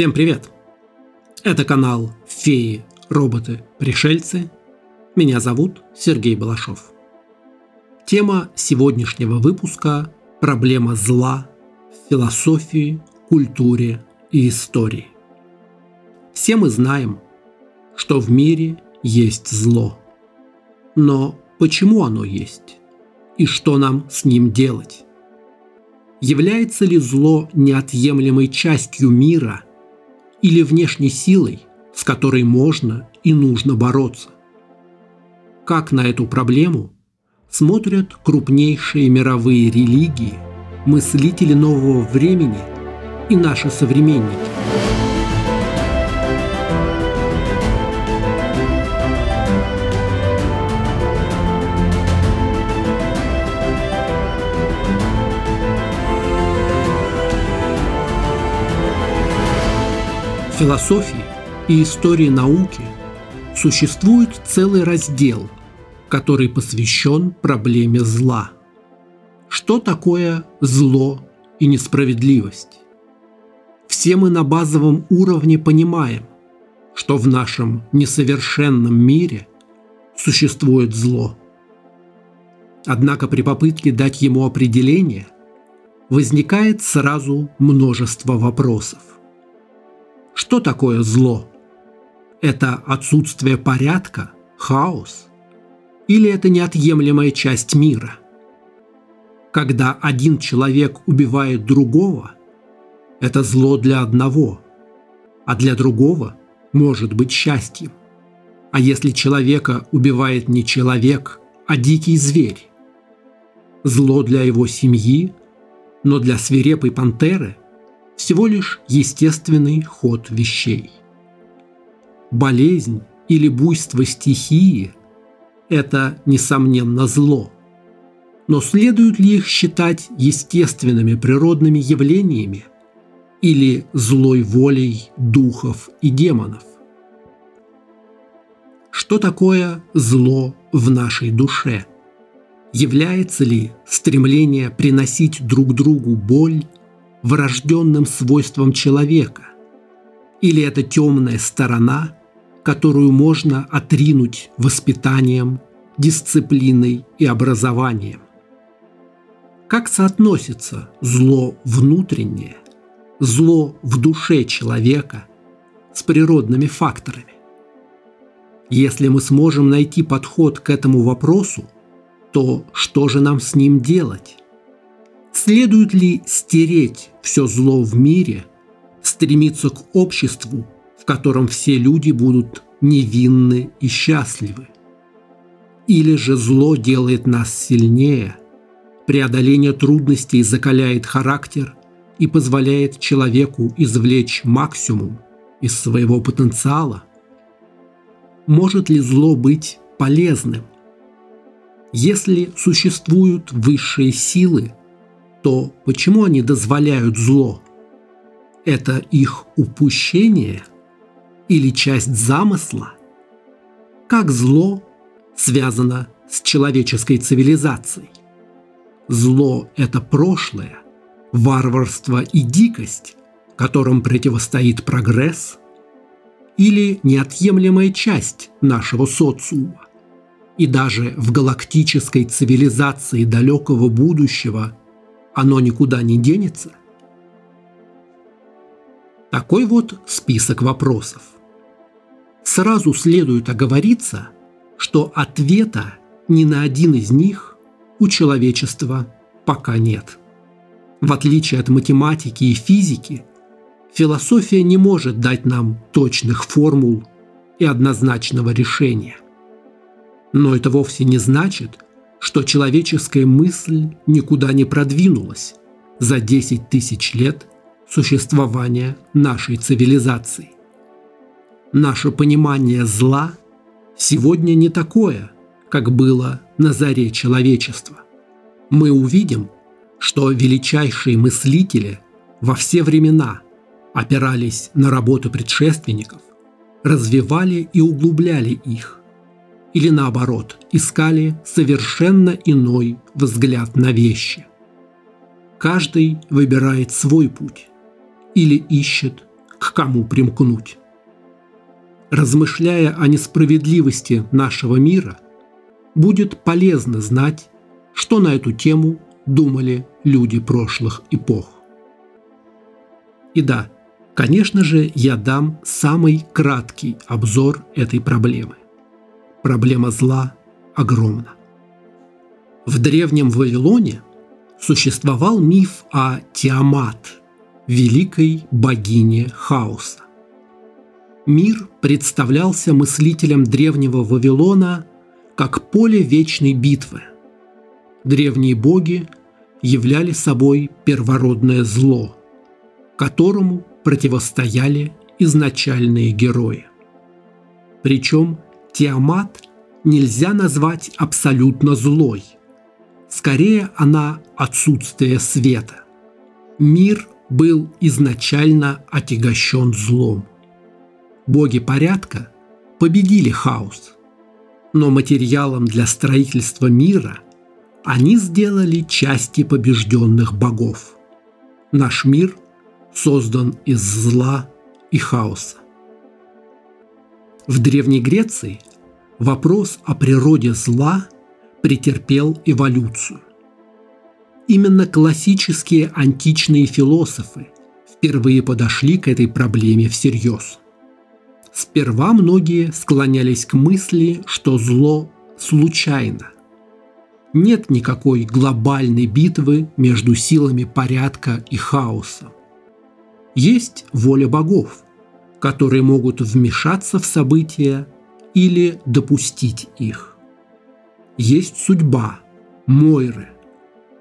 Всем привет! Это канал «Феи, роботы, пришельцы». Меня зовут Сергей Балашов. Тема сегодняшнего выпуска – проблема зла в философии, культуре и истории. Все мы знаем, что в мире есть зло. Но почему оно есть? И что нам с ним делать? Является ли зло неотъемлемой частью мира – или внешней силой, с которой можно и нужно бороться. Как на эту проблему смотрят крупнейшие мировые религии, мыслители нового времени и наши современники – философии и истории науки существует целый раздел, который посвящен проблеме зла. Что такое зло и несправедливость? Все мы на базовом уровне понимаем, что в нашем несовершенном мире существует зло. Однако при попытке дать ему определение возникает сразу множество вопросов. Что такое зло? Это отсутствие порядка, хаос? Или это неотъемлемая часть мира? Когда один человек убивает другого, это зло для одного, а для другого может быть счастьем. А если человека убивает не человек, а дикий зверь? Зло для его семьи, но для свирепой пантеры всего лишь естественный ход вещей. Болезнь или буйство стихии – это, несомненно, зло. Но следует ли их считать естественными природными явлениями или злой волей духов и демонов? Что такое зло в нашей душе? Является ли стремление приносить друг другу боль врожденным свойством человека? Или это темная сторона, которую можно отринуть воспитанием, дисциплиной и образованием? Как соотносится зло внутреннее, зло в душе человека с природными факторами? Если мы сможем найти подход к этому вопросу, то что же нам с ним делать? Следует ли стереть все зло в мире, стремиться к обществу, в котором все люди будут невинны и счастливы? Или же зло делает нас сильнее, преодоление трудностей закаляет характер и позволяет человеку извлечь максимум из своего потенциала? Может ли зло быть полезным? Если существуют высшие силы – то почему они дозволяют зло? Это их упущение или часть замысла? Как зло связано с человеческой цивилизацией? Зло – это прошлое, варварство и дикость, которым противостоит прогресс, или неотъемлемая часть нашего социума. И даже в галактической цивилизации далекого будущего оно никуда не денется? Такой вот список вопросов. Сразу следует оговориться, что ответа ни на один из них у человечества пока нет. В отличие от математики и физики, философия не может дать нам точных формул и однозначного решения. Но это вовсе не значит, что человеческая мысль никуда не продвинулась за 10 тысяч лет существования нашей цивилизации. Наше понимание зла сегодня не такое, как было на заре человечества. Мы увидим, что величайшие мыслители во все времена опирались на работу предшественников, развивали и углубляли их, или наоборот, искали совершенно иной взгляд на вещи. Каждый выбирает свой путь или ищет к кому примкнуть. Размышляя о несправедливости нашего мира, будет полезно знать, что на эту тему думали люди прошлых эпох. И да, конечно же, я дам самый краткий обзор этой проблемы. Проблема зла огромна. В древнем Вавилоне существовал миф о Тиамат, великой богине хаоса. Мир представлялся мыслителям древнего Вавилона как поле вечной битвы. Древние боги являли собой первородное зло, которому противостояли изначальные герои. Причем Тиамат нельзя назвать абсолютно злой. Скорее, она отсутствие света. Мир был изначально отягощен злом. Боги порядка победили хаос, но материалом для строительства мира они сделали части побежденных богов. Наш мир создан из зла и хаоса. В Древней Греции вопрос о природе зла претерпел эволюцию. Именно классические античные философы впервые подошли к этой проблеме всерьез. Сперва многие склонялись к мысли, что зло случайно. Нет никакой глобальной битвы между силами порядка и хаоса. Есть воля богов, которые могут вмешаться в события или допустить их. Есть судьба, Мойры,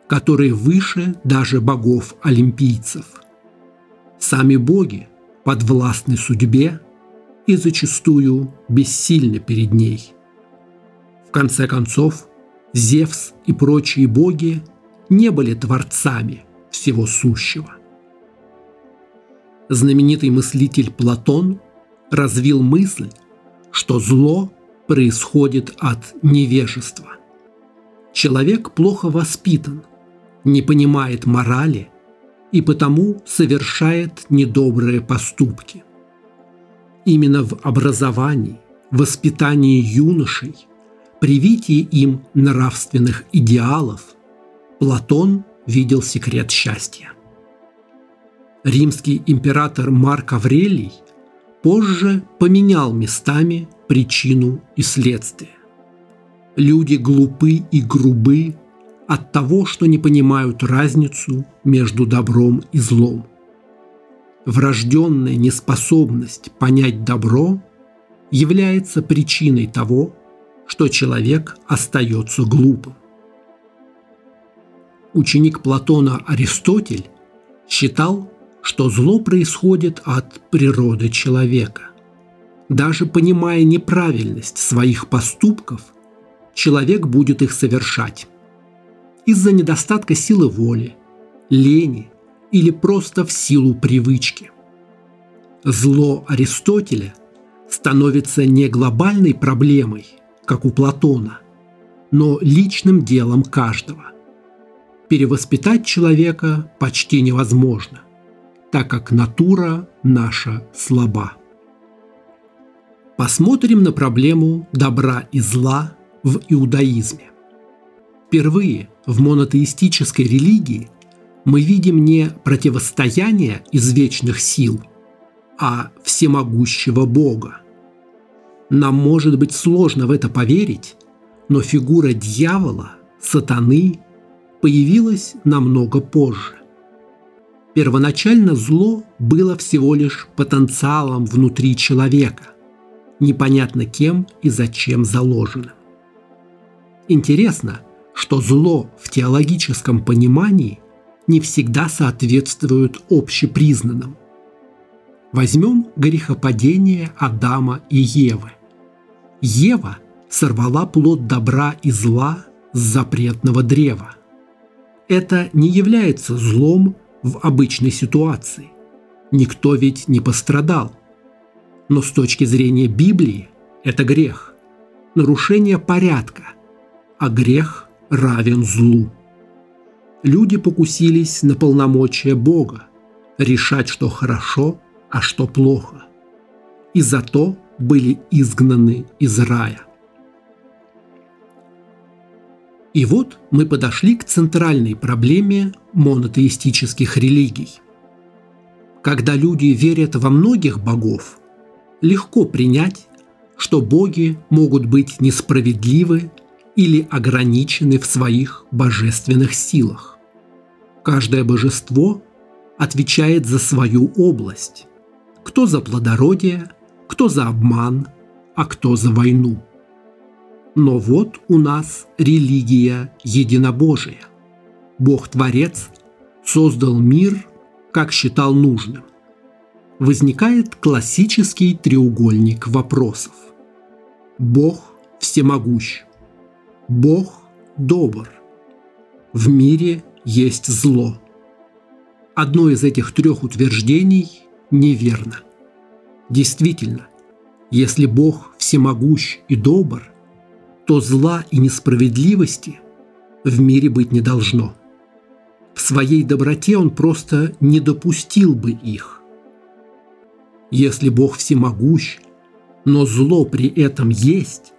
которые выше даже богов-олимпийцев. Сами боги подвластны судьбе и зачастую бессильны перед ней. В конце концов, Зевс и прочие боги не были творцами всего сущего знаменитый мыслитель Платон развил мысль, что зло происходит от невежества. Человек плохо воспитан, не понимает морали и потому совершает недобрые поступки. Именно в образовании, воспитании юношей, привитии им нравственных идеалов Платон видел секрет счастья. Римский император Марк Аврелий позже поменял местами причину и следствие. Люди глупы и грубы от того, что не понимают разницу между добром и злом. Врожденная неспособность понять добро является причиной того, что человек остается глупым. Ученик Платона Аристотель считал, что зло происходит от природы человека. Даже понимая неправильность своих поступков, человек будет их совершать. Из-за недостатка силы воли, лени или просто в силу привычки. Зло Аристотеля становится не глобальной проблемой, как у Платона, но личным делом каждого. Перевоспитать человека почти невозможно так как натура наша слаба. Посмотрим на проблему добра и зла в иудаизме. Впервые в монотеистической религии мы видим не противостояние извечных сил, а всемогущего Бога. Нам может быть сложно в это поверить, но фигура дьявола, сатаны, появилась намного позже. Первоначально зло было всего лишь потенциалом внутри человека, непонятно кем и зачем заложенным. Интересно, что зло в теологическом понимании не всегда соответствует общепризнанным. Возьмем грехопадение Адама и Евы. Ева сорвала плод добра и зла с запретного древа. Это не является злом в обычной ситуации. Никто ведь не пострадал. Но с точки зрения Библии это грех, нарушение порядка, а грех равен злу. Люди покусились на полномочия Бога, решать, что хорошо, а что плохо, и зато были изгнаны из рая. И вот мы подошли к центральной проблеме монотеистических религий. Когда люди верят во многих богов, легко принять, что боги могут быть несправедливы или ограничены в своих божественных силах. Каждое божество отвечает за свою область. Кто за плодородие, кто за обман, а кто за войну – но вот у нас религия единобожия. Бог-творец создал мир, как считал нужным. Возникает классический треугольник вопросов. Бог всемогущ. Бог добр. В мире есть зло. Одно из этих трех утверждений неверно. Действительно, если Бог всемогущ и добр – то зла и несправедливости в мире быть не должно. В своей доброте он просто не допустил бы их. Если Бог всемогущ, но зло при этом есть,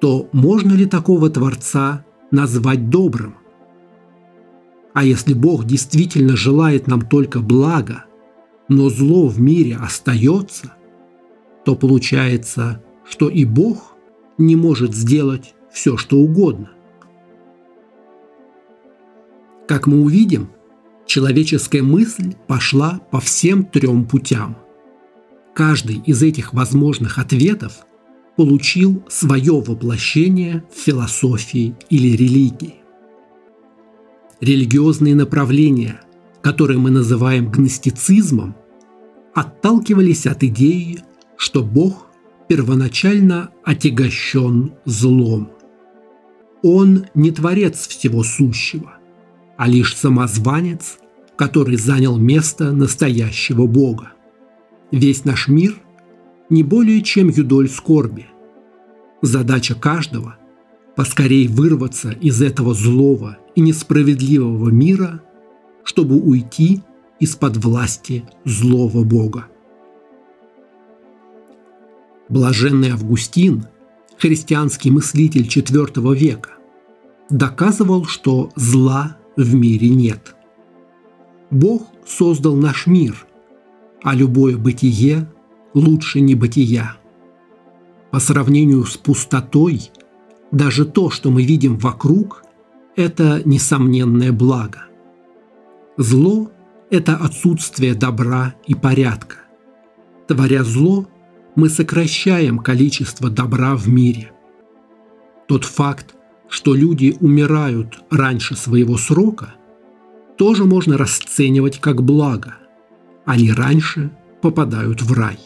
то можно ли такого Творца назвать добрым? А если Бог действительно желает нам только блага, но зло в мире остается, то получается, что и Бог не может сделать все, что угодно. Как мы увидим, человеческая мысль пошла по всем трем путям. Каждый из этих возможных ответов получил свое воплощение в философии или религии. Религиозные направления, которые мы называем гностицизмом, отталкивались от идеи, что Бог первоначально отягощен злом. Он не творец всего сущего, а лишь самозванец, который занял место настоящего Бога. Весь наш мир не более чем юдоль скорби. Задача каждого – поскорей вырваться из этого злого и несправедливого мира, чтобы уйти из-под власти злого Бога. Блаженный Августин, христианский мыслитель IV века, доказывал, что зла в мире нет. Бог создал наш мир, а любое бытие лучше не бытия. По сравнению с пустотой, даже то, что мы видим вокруг, это несомненное благо. Зло – это отсутствие добра и порядка. Творя зло – мы сокращаем количество добра в мире. Тот факт, что люди умирают раньше своего срока, тоже можно расценивать как благо. Они раньше попадают в рай.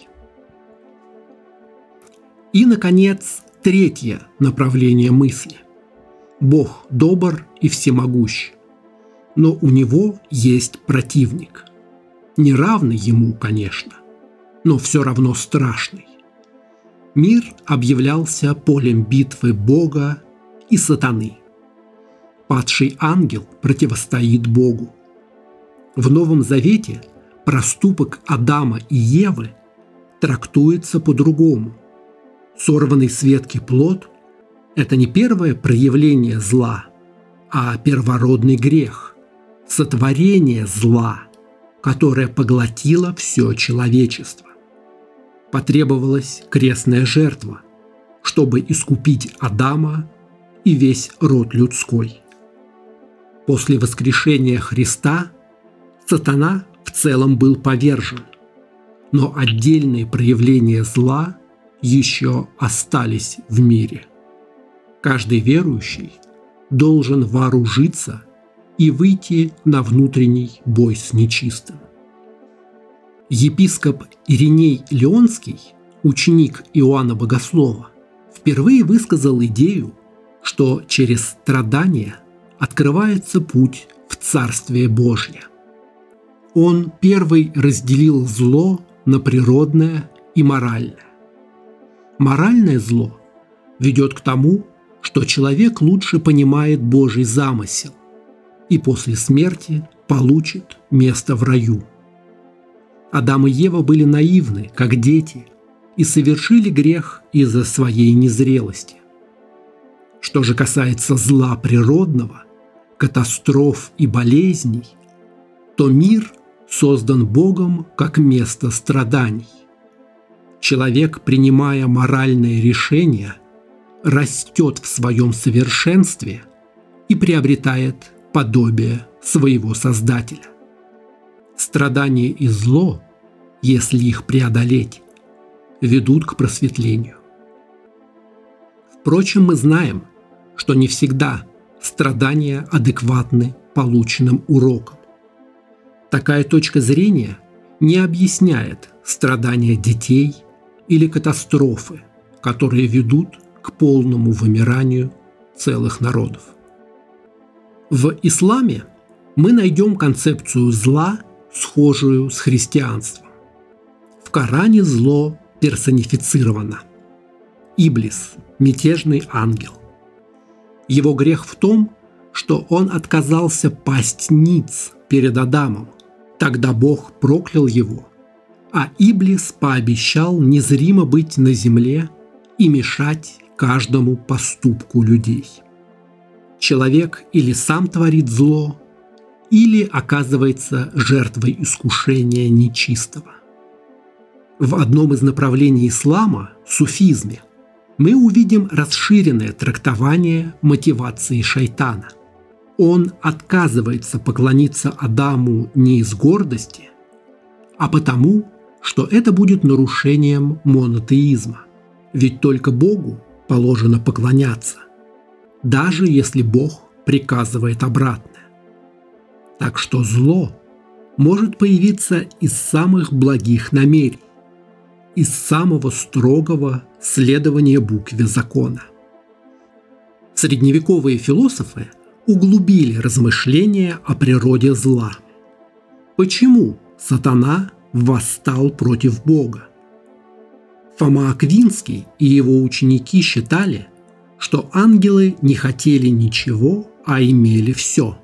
И, наконец, третье направление мысли. Бог добр и всемогущ, но у него есть противник. Не равный ему, конечно – но все равно страшный. Мир объявлялся полем битвы Бога и сатаны. Падший ангел противостоит Богу. В Новом Завете проступок Адама и Евы трактуется по-другому. Сорванный с ветки плод – это не первое проявление зла, а первородный грех, сотворение зла, которое поглотило все человечество потребовалась крестная жертва, чтобы искупить Адама и весь род людской. После воскрешения Христа сатана в целом был повержен, но отдельные проявления зла еще остались в мире. Каждый верующий должен вооружиться и выйти на внутренний бой с нечистым. Епископ Ириней Леонский, ученик Иоанна Богослова, впервые высказал идею, что через страдания открывается путь в Царствие Божье. Он первый разделил зло на природное и моральное. Моральное зло ведет к тому, что человек лучше понимает Божий замысел и после смерти получит место в раю – Адам и Ева были наивны, как дети, и совершили грех из-за своей незрелости. Что же касается зла природного, катастроф и болезней, то мир создан Богом как место страданий. Человек, принимая моральные решения, растет в своем совершенстве и приобретает подобие своего Создателя. Страдания и зло, если их преодолеть, ведут к просветлению. Впрочем, мы знаем, что не всегда страдания адекватны полученным урокам. Такая точка зрения не объясняет страдания детей или катастрофы, которые ведут к полному вымиранию целых народов. В исламе мы найдем концепцию зла, схожую с христианством. В Коране зло персонифицировано. Иблис – мятежный ангел. Его грех в том, что он отказался пасть ниц перед Адамом. Тогда Бог проклял его, а Иблис пообещал незримо быть на земле и мешать каждому поступку людей. Человек или сам творит зло, или оказывается жертвой искушения нечистого. В одном из направлений ислама, суфизме, мы увидим расширенное трактование мотивации шайтана. Он отказывается поклониться Адаму не из гордости, а потому, что это будет нарушением монотеизма. Ведь только Богу положено поклоняться, даже если Бог приказывает обратное. Так что зло может появиться из самых благих намерений, из самого строгого следования букве закона. Средневековые философы углубили размышления о природе зла. Почему сатана восстал против Бога? Фома Аквинский и его ученики считали, что ангелы не хотели ничего, а имели все.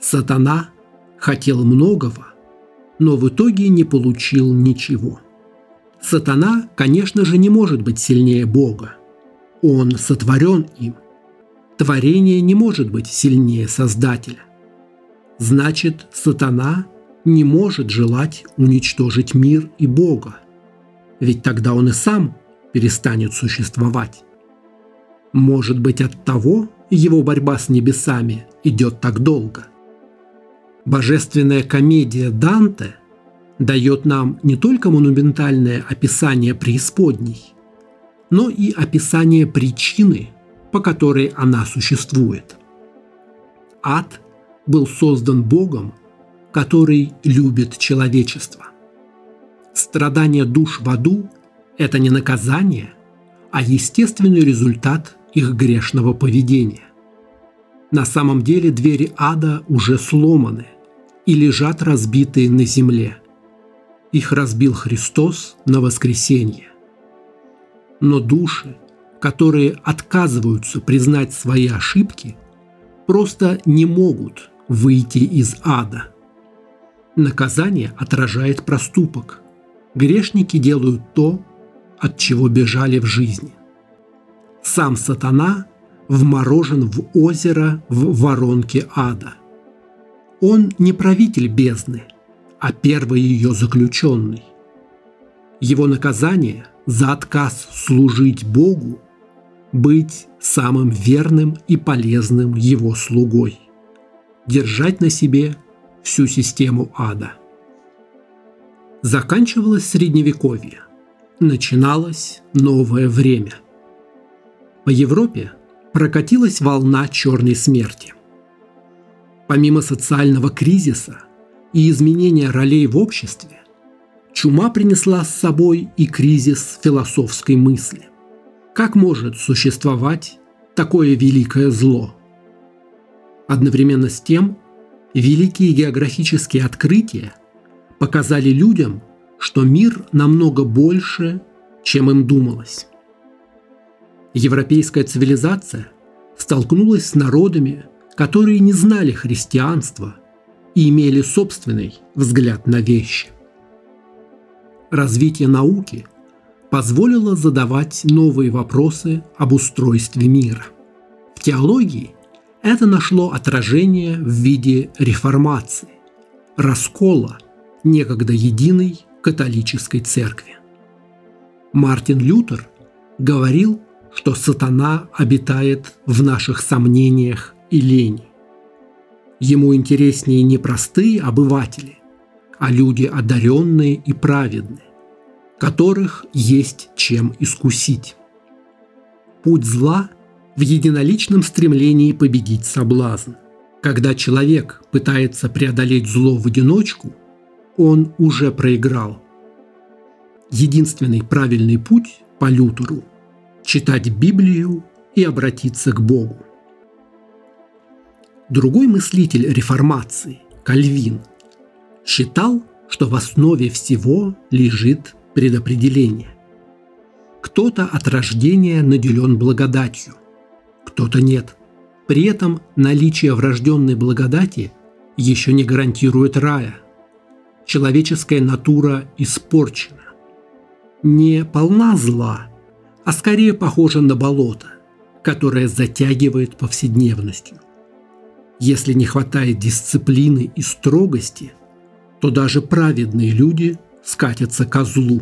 Сатана хотел многого, но в итоге не получил ничего. Сатана, конечно же, не может быть сильнее Бога. Он сотворен им. Творение не может быть сильнее Создателя. Значит, сатана не может желать уничтожить мир и Бога – ведь тогда он и сам перестанет существовать. Может быть, от того его борьба с небесами идет так долго. Божественная комедия Данте дает нам не только монументальное описание преисподней, но и описание причины, по которой она существует. Ад был создан Богом, который любит человечество – Страдания душ в аду – это не наказание, а естественный результат их грешного поведения. На самом деле двери ада уже сломаны и лежат разбитые на земле. Их разбил Христос на воскресенье. Но души, которые отказываются признать свои ошибки, просто не могут выйти из ада. Наказание отражает проступок – грешники делают то, от чего бежали в жизни. Сам сатана вморожен в озеро в воронке ада. Он не правитель бездны, а первый ее заключенный. Его наказание за отказ служить Богу – быть самым верным и полезным его слугой, держать на себе всю систему ада. Заканчивалось Средневековье. Начиналось новое время. По Европе прокатилась волна черной смерти. Помимо социального кризиса и изменения ролей в обществе, чума принесла с собой и кризис философской мысли. Как может существовать такое великое зло? Одновременно с тем, великие географические открытия показали людям, что мир намного больше, чем им думалось. Европейская цивилизация столкнулась с народами, которые не знали христианства и имели собственный взгляд на вещи. развитие науки позволило задавать новые вопросы об устройстве мира. В теологии это нашло отражение в виде реформации, раскола некогда единой католической церкви. Мартин Лютер говорил, что сатана обитает в наших сомнениях и лени. Ему интереснее не простые обыватели, а люди одаренные и праведные, которых есть чем искусить. Путь зла в единоличном стремлении победить соблазн. Когда человек пытается преодолеть зло в одиночку, он уже проиграл. Единственный правильный путь по Лютеру – читать Библию и обратиться к Богу. Другой мыслитель реформации, Кальвин, считал, что в основе всего лежит предопределение. Кто-то от рождения наделен благодатью, кто-то нет. При этом наличие врожденной благодати еще не гарантирует рая. Человеческая натура испорчена. Не полна зла, а скорее похожа на болото, которое затягивает повседневностью. Если не хватает дисциплины и строгости, то даже праведные люди скатятся ко злу.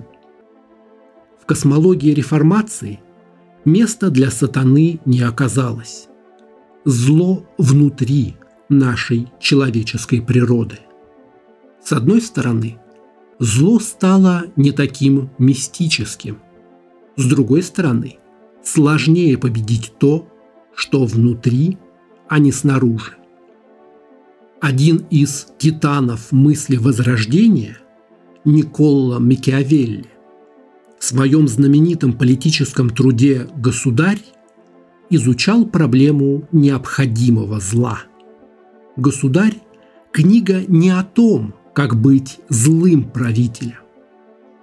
В космологии реформации места для сатаны не оказалось. Зло внутри нашей человеческой природы. С одной стороны, зло стало не таким мистическим. С другой стороны, сложнее победить то, что внутри, а не снаружи. Один из титанов мысли Возрождения, Николла Микиавелли, в своем знаменитом политическом труде «Государь» изучал проблему необходимого зла. «Государь» – книга не о том, как быть злым правителем.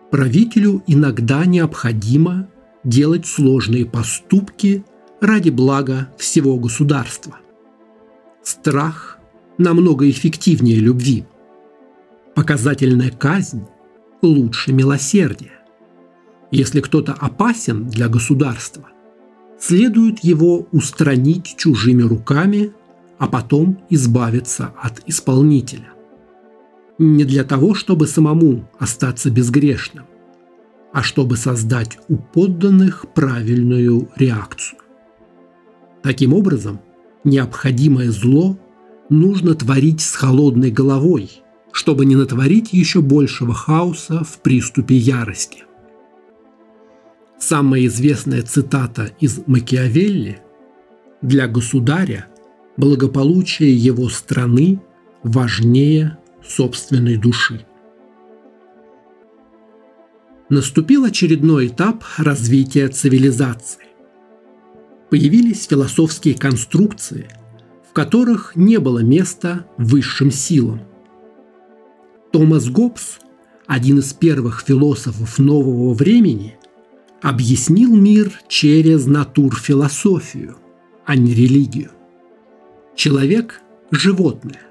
Правителю иногда необходимо делать сложные поступки ради блага всего государства. Страх намного эффективнее любви. Показательная казнь лучше милосердия. Если кто-то опасен для государства, следует его устранить чужими руками, а потом избавиться от исполнителя. Не для того, чтобы самому остаться безгрешным, а чтобы создать у подданных правильную реакцию. Таким образом, необходимое зло нужно творить с холодной головой, чтобы не натворить еще большего хаоса в приступе ярости. Самая известная цитата из Макиавелли «Для государя благополучие его страны важнее собственной души». Наступил очередной этап развития цивилизации. Появились философские конструкции – которых не было места высшим силам. Томас Гоббс, один из первых философов нового времени, объяснил мир через натурфилософию, а не религию. Человек – животное,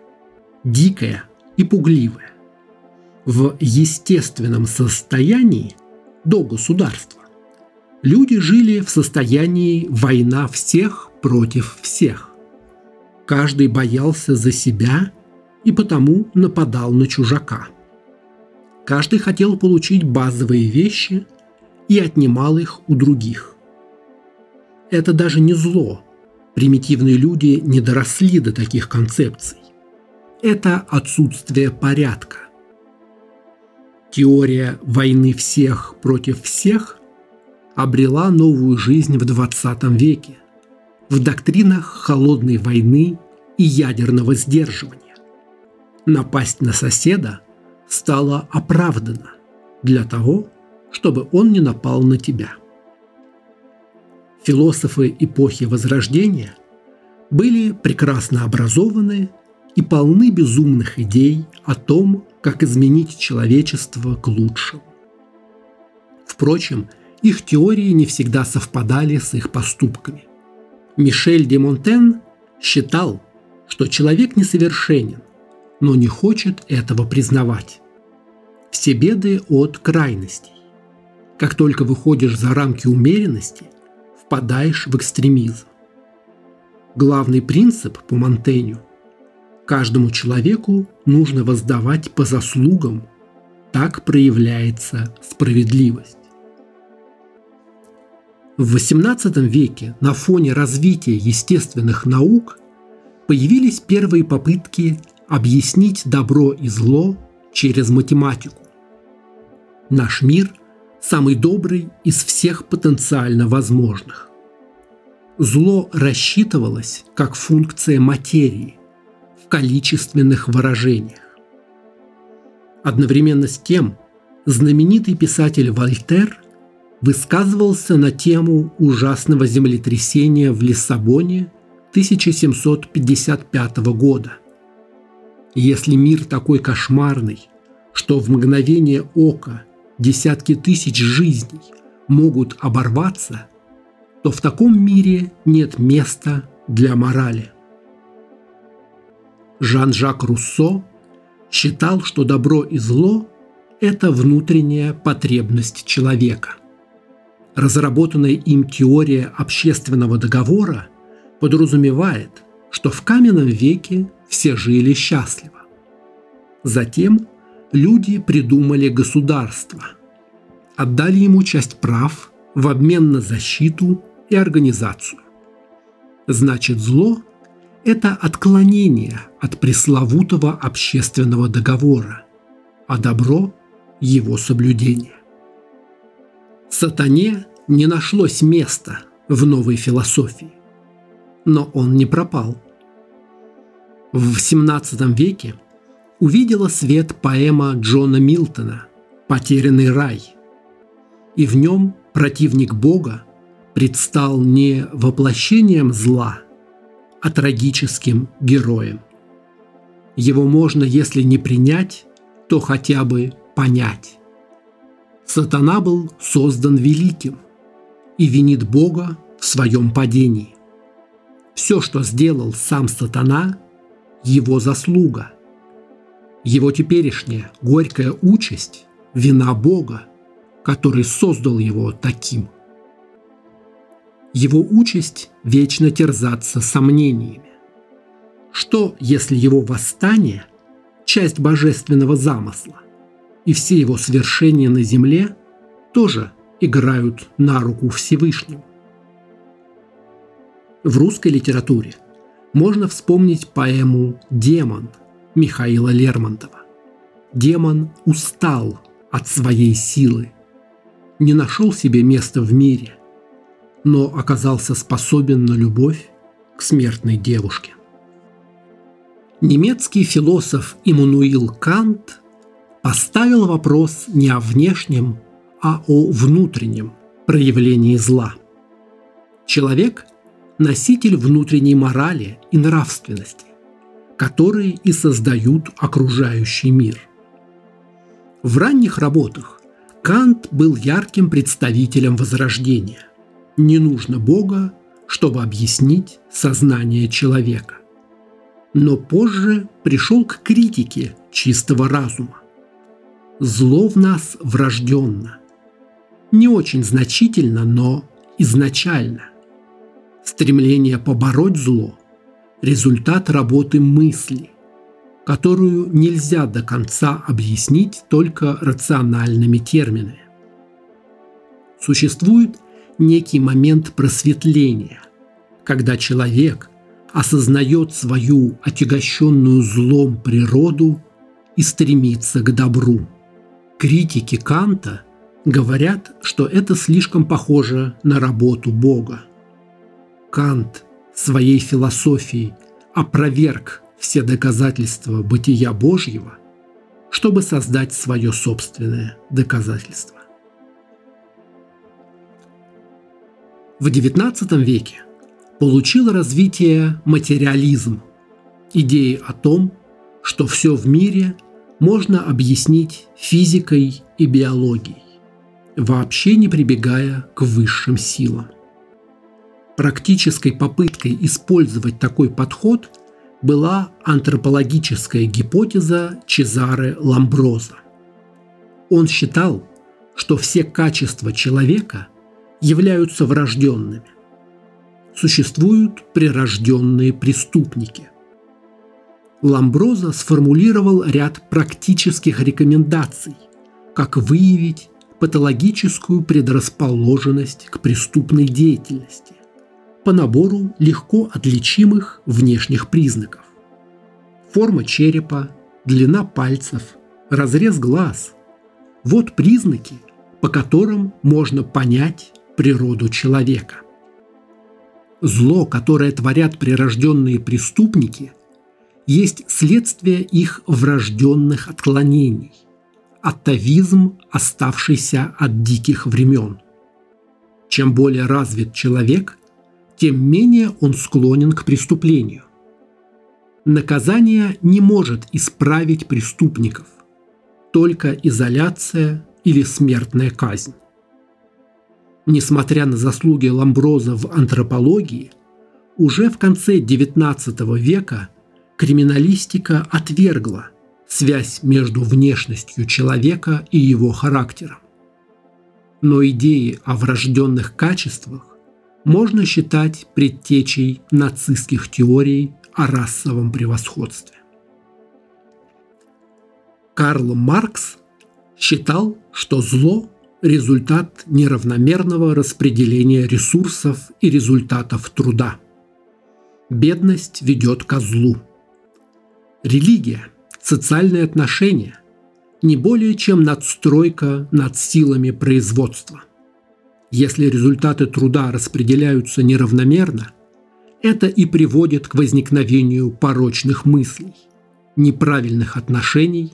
дикое и пугливое. В естественном состоянии до государства люди жили в состоянии война всех против всех. Каждый боялся за себя и потому нападал на чужака. Каждый хотел получить базовые вещи и отнимал их у других. Это даже не зло. Примитивные люди не доросли до таких концепций. Это отсутствие порядка. Теория войны всех против всех обрела новую жизнь в 20 веке в доктринах холодной войны и ядерного сдерживания. Напасть на соседа стало оправдано для того, чтобы он не напал на тебя. Философы эпохи Возрождения были прекрасно образованы и полны безумных идей о том, как изменить человечество к лучшему. Впрочем, их теории не всегда совпадали с их поступками. Мишель де Монтен считал, что человек несовершенен, но не хочет этого признавать. Все беды от крайностей. Как только выходишь за рамки умеренности, впадаешь в экстремизм. Главный принцип по Монтеню – каждому человеку нужно воздавать по заслугам, так проявляется справедливость. В XVIII веке на фоне развития естественных наук появились первые попытки объяснить добро и зло через математику. Наш мир самый добрый из всех потенциально возможных. Зло рассчитывалось как функция материи в количественных выражениях. Одновременно с тем знаменитый писатель Вольтер высказывался на тему ужасного землетрясения в Лиссабоне 1755 года. Если мир такой кошмарный, что в мгновение ока десятки тысяч жизней могут оборваться, то в таком мире нет места для морали. Жан-Жак Руссо считал, что добро и зло – это внутренняя потребность человека. Разработанная им теория общественного договора подразумевает, что в каменном веке все жили счастливо. Затем люди придумали государство, отдали ему часть прав в обмен на защиту и организацию. Значит, зло – это отклонение от пресловутого общественного договора, а добро – его соблюдение. Сатане не нашлось места в новой философии, но он не пропал. В XVII веке увидела свет поэма Джона Милтона «Потерянный рай», и в нем противник Бога предстал не воплощением зла, а трагическим героем. Его можно, если не принять, то хотя бы понять. Сатана был создан великим и винит Бога в своем падении. Все, что сделал сам сатана, его заслуга. Его теперешняя горькая участь – вина Бога, который создал его таким. Его участь – вечно терзаться сомнениями. Что, если его восстание – часть божественного замысла? И все его свершения на земле тоже играют на руку Всевышнему. В русской литературе можно вспомнить поэму «Демон» Михаила Лермонтова. Демон устал от своей силы, не нашел себе места в мире, но оказался способен на любовь к смертной девушке. Немецкий философ Иммануил Кант поставил вопрос не о внешнем, а о внутреннем проявлении зла. Человек – носитель внутренней морали и нравственности, которые и создают окружающий мир. В ранних работах Кант был ярким представителем Возрождения. Не нужно Бога, чтобы объяснить сознание человека. Но позже пришел к критике чистого разума. Зло в нас врожденно. Не очень значительно, но изначально. Стремление побороть зло – результат работы мысли, которую нельзя до конца объяснить только рациональными терминами. Существует некий момент просветления, когда человек осознает свою отягощенную злом природу и стремится к добру. Критики Канта говорят, что это слишком похоже на работу Бога. Кант своей философией опроверг все доказательства бытия Божьего, чтобы создать свое собственное доказательство. В XIX веке получил развитие материализм, идеи о том, что все в мире – можно объяснить физикой и биологией, вообще не прибегая к высшим силам. Практической попыткой использовать такой подход была антропологическая гипотеза Чезаре Ламброза. Он считал, что все качества человека являются врожденными. Существуют прирожденные преступники. Ламброза сформулировал ряд практических рекомендаций, как выявить патологическую предрасположенность к преступной деятельности по набору легко отличимых внешних признаков. Форма черепа, длина пальцев, разрез глаз – вот признаки, по которым можно понять природу человека. Зло, которое творят прирожденные преступники – есть следствие их врожденных отклонений, атовизм, оставшийся от диких времен. Чем более развит человек, тем менее он склонен к преступлению. Наказание не может исправить преступников, только изоляция или смертная казнь. Несмотря на заслуги Ламброза в антропологии, уже в конце XIX века криминалистика отвергла связь между внешностью человека и его характером. Но идеи о врожденных качествах можно считать предтечей нацистских теорий о расовом превосходстве. Карл Маркс считал, что зло – результат неравномерного распределения ресурсов и результатов труда. Бедность ведет ко злу – Религия, социальные отношения – не более чем надстройка над силами производства. Если результаты труда распределяются неравномерно, это и приводит к возникновению порочных мыслей, неправильных отношений,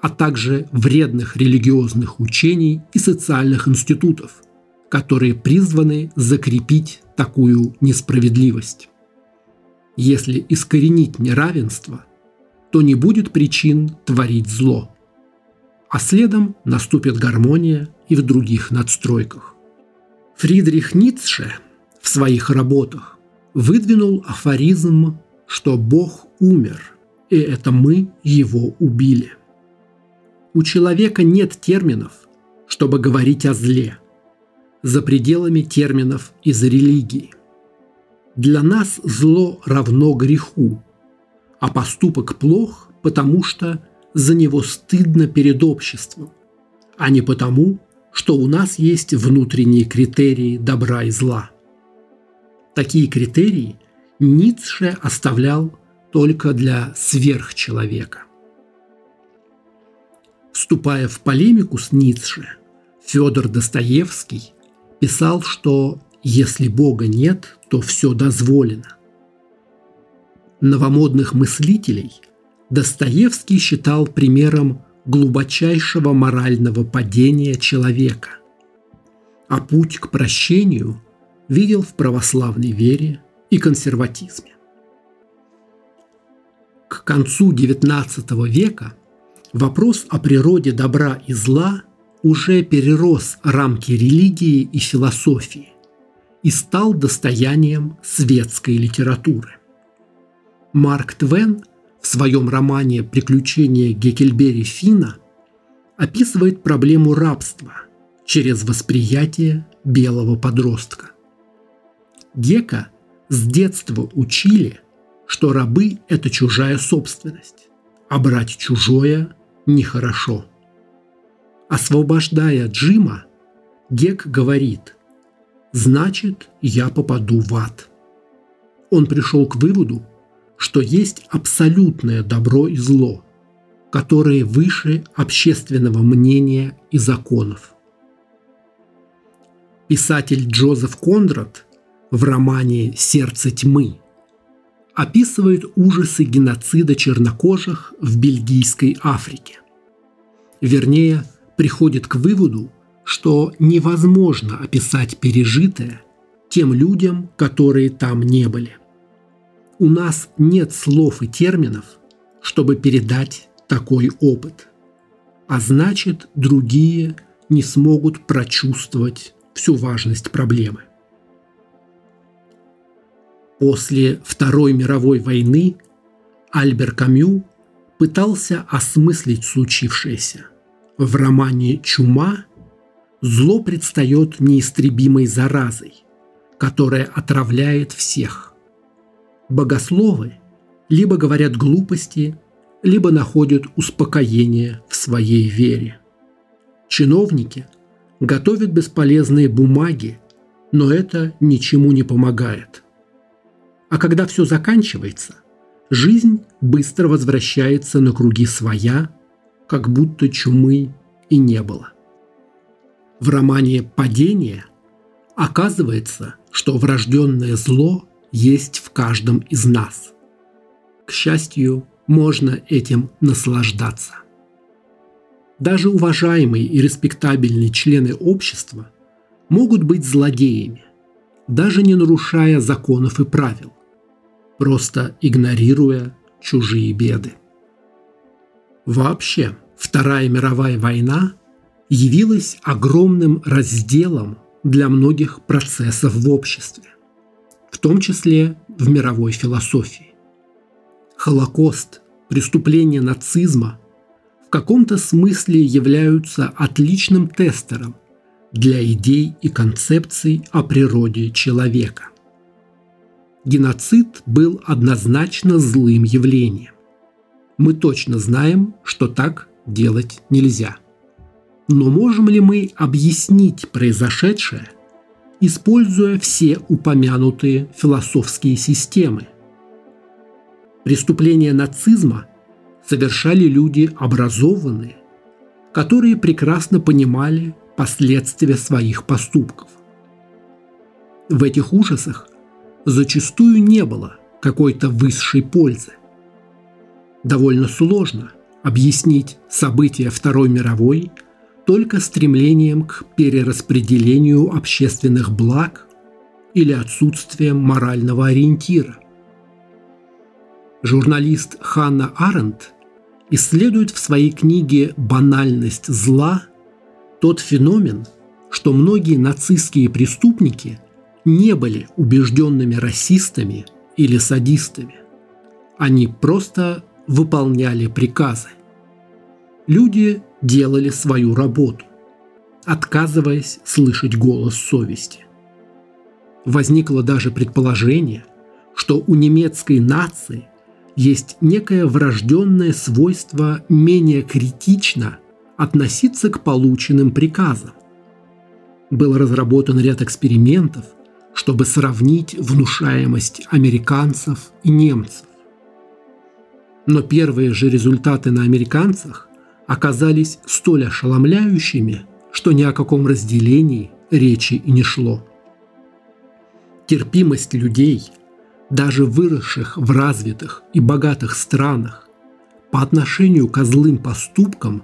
а также вредных религиозных учений и социальных институтов, которые призваны закрепить такую несправедливость. Если искоренить неравенство – то не будет причин творить зло. А следом наступит гармония и в других надстройках. Фридрих Ницше в своих работах выдвинул афоризм, что Бог умер, и это мы его убили. У человека нет терминов, чтобы говорить о зле, за пределами терминов из религии. Для нас зло равно греху, а поступок плох, потому что за него стыдно перед обществом, а не потому, что у нас есть внутренние критерии добра и зла. Такие критерии Ницше оставлял только для сверхчеловека. Вступая в полемику с Ницше, Федор Достоевский писал, что если Бога нет, то все дозволено новомодных мыслителей Достоевский считал примером глубочайшего морального падения человека, а путь к прощению видел в православной вере и консерватизме. К концу XIX века вопрос о природе добра и зла уже перерос рамки религии и философии и стал достоянием светской литературы – Марк Твен в своем романе «Приключения Геккельбери Фина» описывает проблему рабства через восприятие белого подростка. Гека с детства учили, что рабы – это чужая собственность, а брать чужое – нехорошо. Освобождая Джима, Гек говорит «Значит, я попаду в ад». Он пришел к выводу, что есть абсолютное добро и зло, которые выше общественного мнения и законов. Писатель Джозеф Кондрат в романе «Сердце тьмы» описывает ужасы геноцида чернокожих в бельгийской Африке. Вернее, приходит к выводу, что невозможно описать пережитое тем людям, которые там не были – у нас нет слов и терминов, чтобы передать такой опыт. А значит, другие не смогут прочувствовать всю важность проблемы. После Второй мировой войны Альбер Камю пытался осмыслить случившееся, В романе «Чума» зло предстает неистребимой заразой, которая отравляет всех. Богословы либо говорят глупости, либо находят успокоение в своей вере. Чиновники готовят бесполезные бумаги, но это ничему не помогает. А когда все заканчивается, жизнь быстро возвращается на круги своя, как будто чумы и не было. В романе «Падение» оказывается, что врожденное зло есть в каждом из нас. К счастью, можно этим наслаждаться. Даже уважаемые и респектабельные члены общества могут быть злодеями, даже не нарушая законов и правил, просто игнорируя чужие беды. Вообще, Вторая мировая война явилась огромным разделом для многих процессов в обществе, в том числе в мировой философии. Холокост, преступления нацизма в каком-то смысле являются отличным тестером для идей и концепций о природе человека. Геноцид был однозначно злым явлением. Мы точно знаем, что так делать нельзя. Но можем ли мы объяснить произошедшее, используя все упомянутые философские системы? Преступления нацизма совершали люди образованные, которые прекрасно понимали последствия своих поступков. В этих ужасах зачастую не было какой-то высшей пользы. Довольно сложно объяснить события Второй мировой только стремлением к перераспределению общественных благ или отсутствием морального ориентира. Журналист Ханна Аренд исследует в своей книге «Банальность зла» тот феномен, что многие нацистские преступники не были убежденными расистами или садистами. Они просто выполняли приказы. Люди делали свою работу, отказываясь слышать голос совести. Возникло даже предположение, что у немецкой нации есть некое врожденное свойство менее критично относиться к полученным приказам. Был разработан ряд экспериментов, чтобы сравнить внушаемость американцев и немцев. Но первые же результаты на американцах оказались столь ошеломляющими, что ни о каком разделении речи и не шло. Терпимость людей, даже выросших в развитых и богатых странах, по отношению к злым поступкам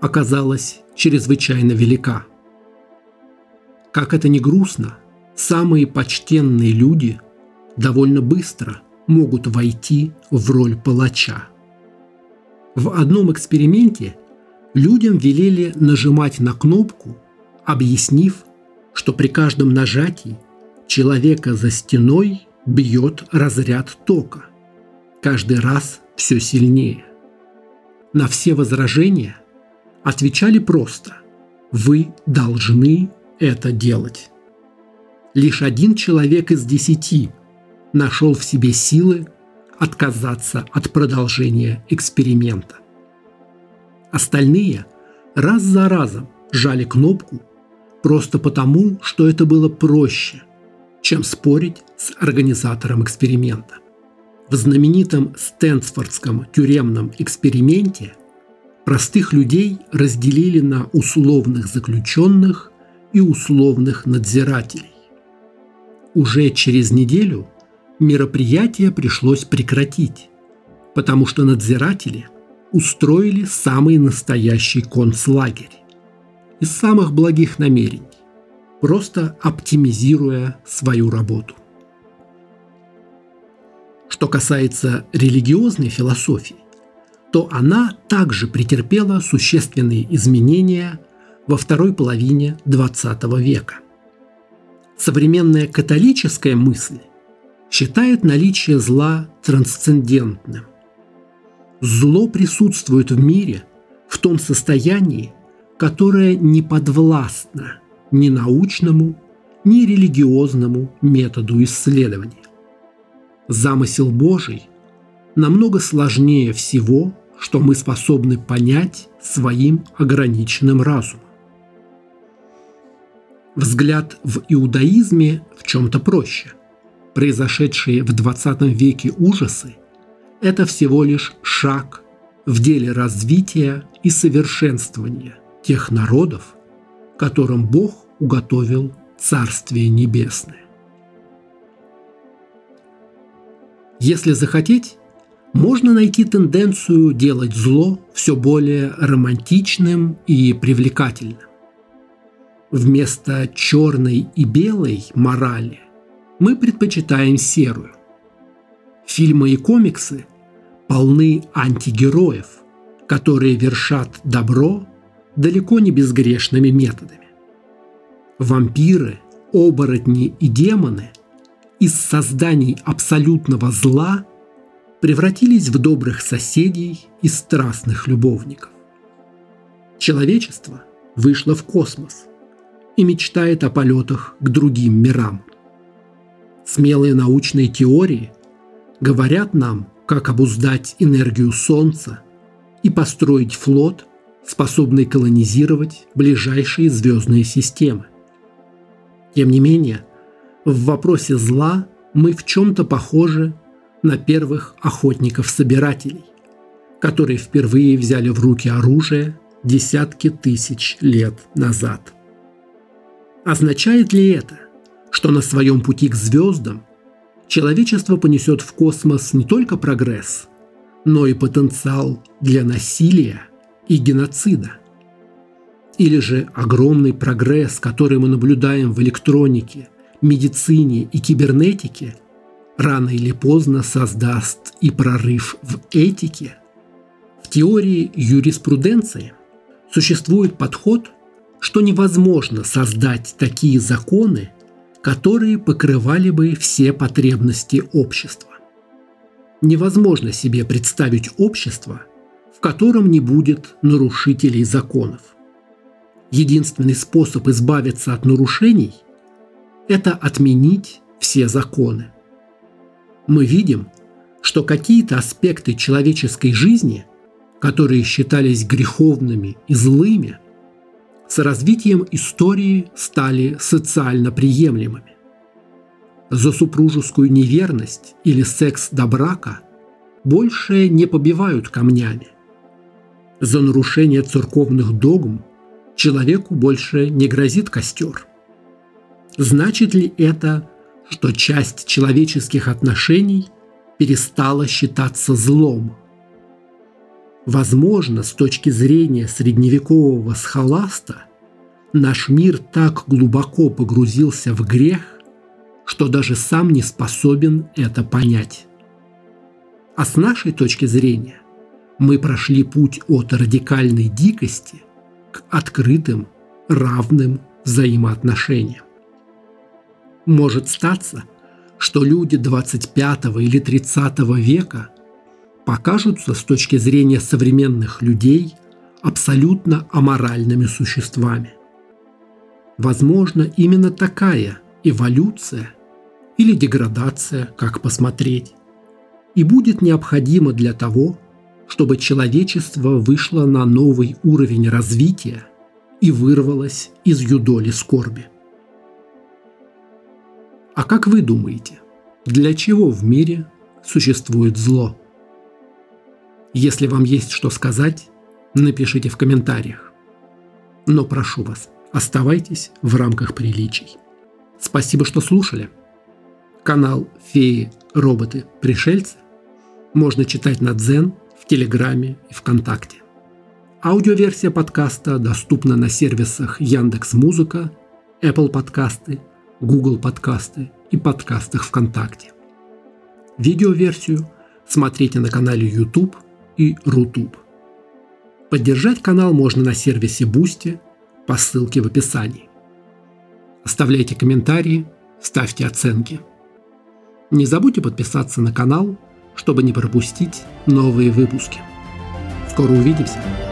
оказалась чрезвычайно велика. Как это ни грустно, самые почтенные люди довольно быстро могут войти в роль палача. В одном эксперименте людям велели нажимать на кнопку, объяснив, что при каждом нажатии человека за стеной бьет разряд тока. Каждый раз все сильнее. На все возражения отвечали просто «Вы должны это делать». Лишь один человек из десяти нашел в себе силы отказаться от продолжения эксперимента. Остальные раз за разом жали кнопку просто потому, что это было проще, чем спорить с организатором эксперимента. В знаменитом Стэнсфордском тюремном эксперименте простых людей разделили на условных заключенных и условных надзирателей. Уже через неделю мероприятие пришлось прекратить, потому что надзиратели устроили самый настоящий концлагерь из самых благих намерений, просто оптимизируя свою работу. Что касается религиозной философии, то она также претерпела существенные изменения во второй половине XX века. Современная католическая мысль считает наличие зла трансцендентным. Зло присутствует в мире в том состоянии, которое не подвластно ни научному, ни религиозному методу исследования. Замысел Божий намного сложнее всего, что мы способны понять своим ограниченным разумом. Взгляд в иудаизме в чем-то проще. Произошедшие в 20 веке ужасы – это всего лишь шаг в деле развития и совершенствования тех народов, которым Бог уготовил Царствие Небесное. Если захотеть, можно найти тенденцию делать зло все более романтичным и привлекательным. Вместо черной и белой морали мы предпочитаем серую. Фильмы и комиксы полны антигероев, которые вершат добро далеко не безгрешными методами. Вампиры, оборотни и демоны из созданий абсолютного зла превратились в добрых соседей и страстных любовников. Человечество вышло в космос и мечтает о полетах к другим мирам. Смелые научные теории говорят нам, как обуздать энергию Солнца и построить флот, способный колонизировать ближайшие звездные системы. Тем не менее, в вопросе зла мы в чем-то похожи на первых охотников-собирателей, которые впервые взяли в руки оружие десятки тысяч лет назад. Означает ли это, что на своем пути к звездам человечество понесет в космос не только прогресс, но и потенциал для насилия и геноцида? Или же огромный прогресс, который мы наблюдаем в электронике, медицине и кибернетике – рано или поздно создаст и прорыв в этике. В теории юриспруденции существует подход, что невозможно создать такие законы, которые покрывали бы все потребности общества. Невозможно себе представить общество, в котором не будет нарушителей законов. Единственный способ избавиться от нарушений – это отменить все законы мы видим, что какие-то аспекты человеческой жизни, которые считались греховными и злыми, с развитием истории стали социально приемлемыми. За супружескую неверность или секс до брака больше не побивают камнями. За нарушение церковных догм человеку больше не грозит костер. Значит ли это, что часть человеческих отношений перестала считаться злом. Возможно, с точки зрения средневекового схоласта, наш мир так глубоко погрузился в грех, что даже сам не способен это понять. А с нашей точки зрения мы прошли путь от радикальной дикости к открытым, равным взаимоотношениям. Может статься, что люди 25 или 30 века покажутся с точки зрения современных людей абсолютно аморальными существами. Возможно, именно такая эволюция или деградация, как посмотреть, и будет необходима для того, чтобы человечество вышло на новый уровень развития и вырвалось из юдоли скорби. А как вы думаете, для чего в мире существует зло? Если вам есть что сказать, напишите в комментариях. Но прошу вас, оставайтесь в рамках приличий. Спасибо, что слушали. Канал «Феи, роботы, пришельцы» можно читать на Дзен, в Телеграме и ВКонтакте. Аудиоверсия подкаста доступна на сервисах Яндекс Музыка, Apple подкасты – Google подкасты и подкастах ВКонтакте. Видеоверсию смотрите на канале YouTube и Рутуб. Поддержать канал можно на сервисе Boosty по ссылке в описании. Оставляйте комментарии, ставьте оценки. Не забудьте подписаться на канал, чтобы не пропустить новые выпуски. Скоро увидимся!